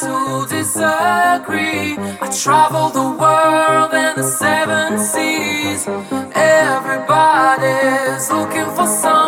to disagree. I travel the world and the seven seas. Everybody's looking for something.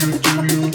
you do you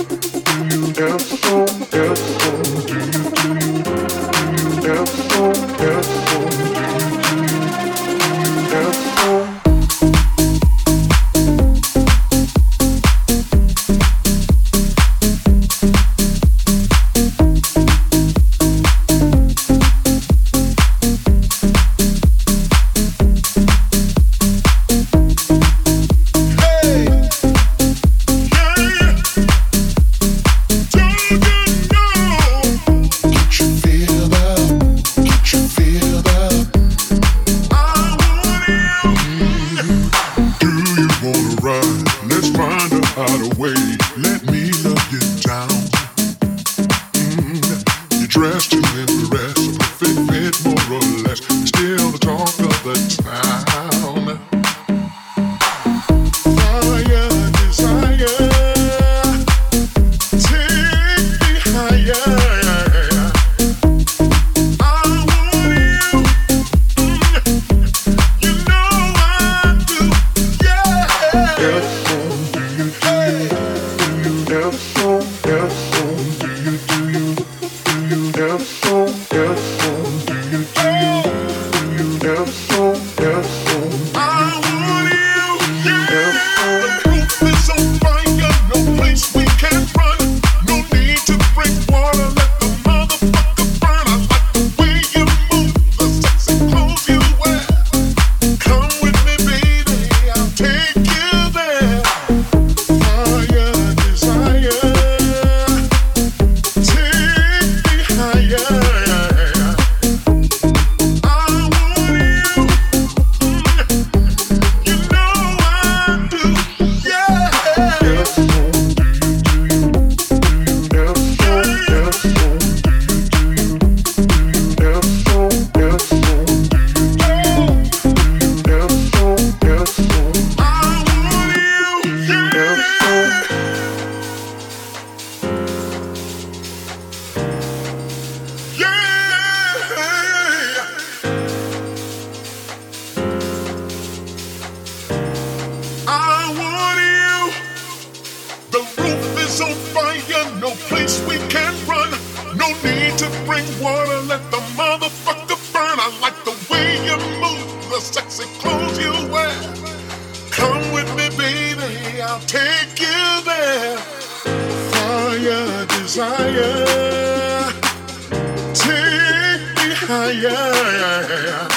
no place we can run. No need to bring water, let the motherfucker burn. I like the way you move, the sexy clothes you wear. Come with me, baby, I'll take you there. Fire, desire, take me higher.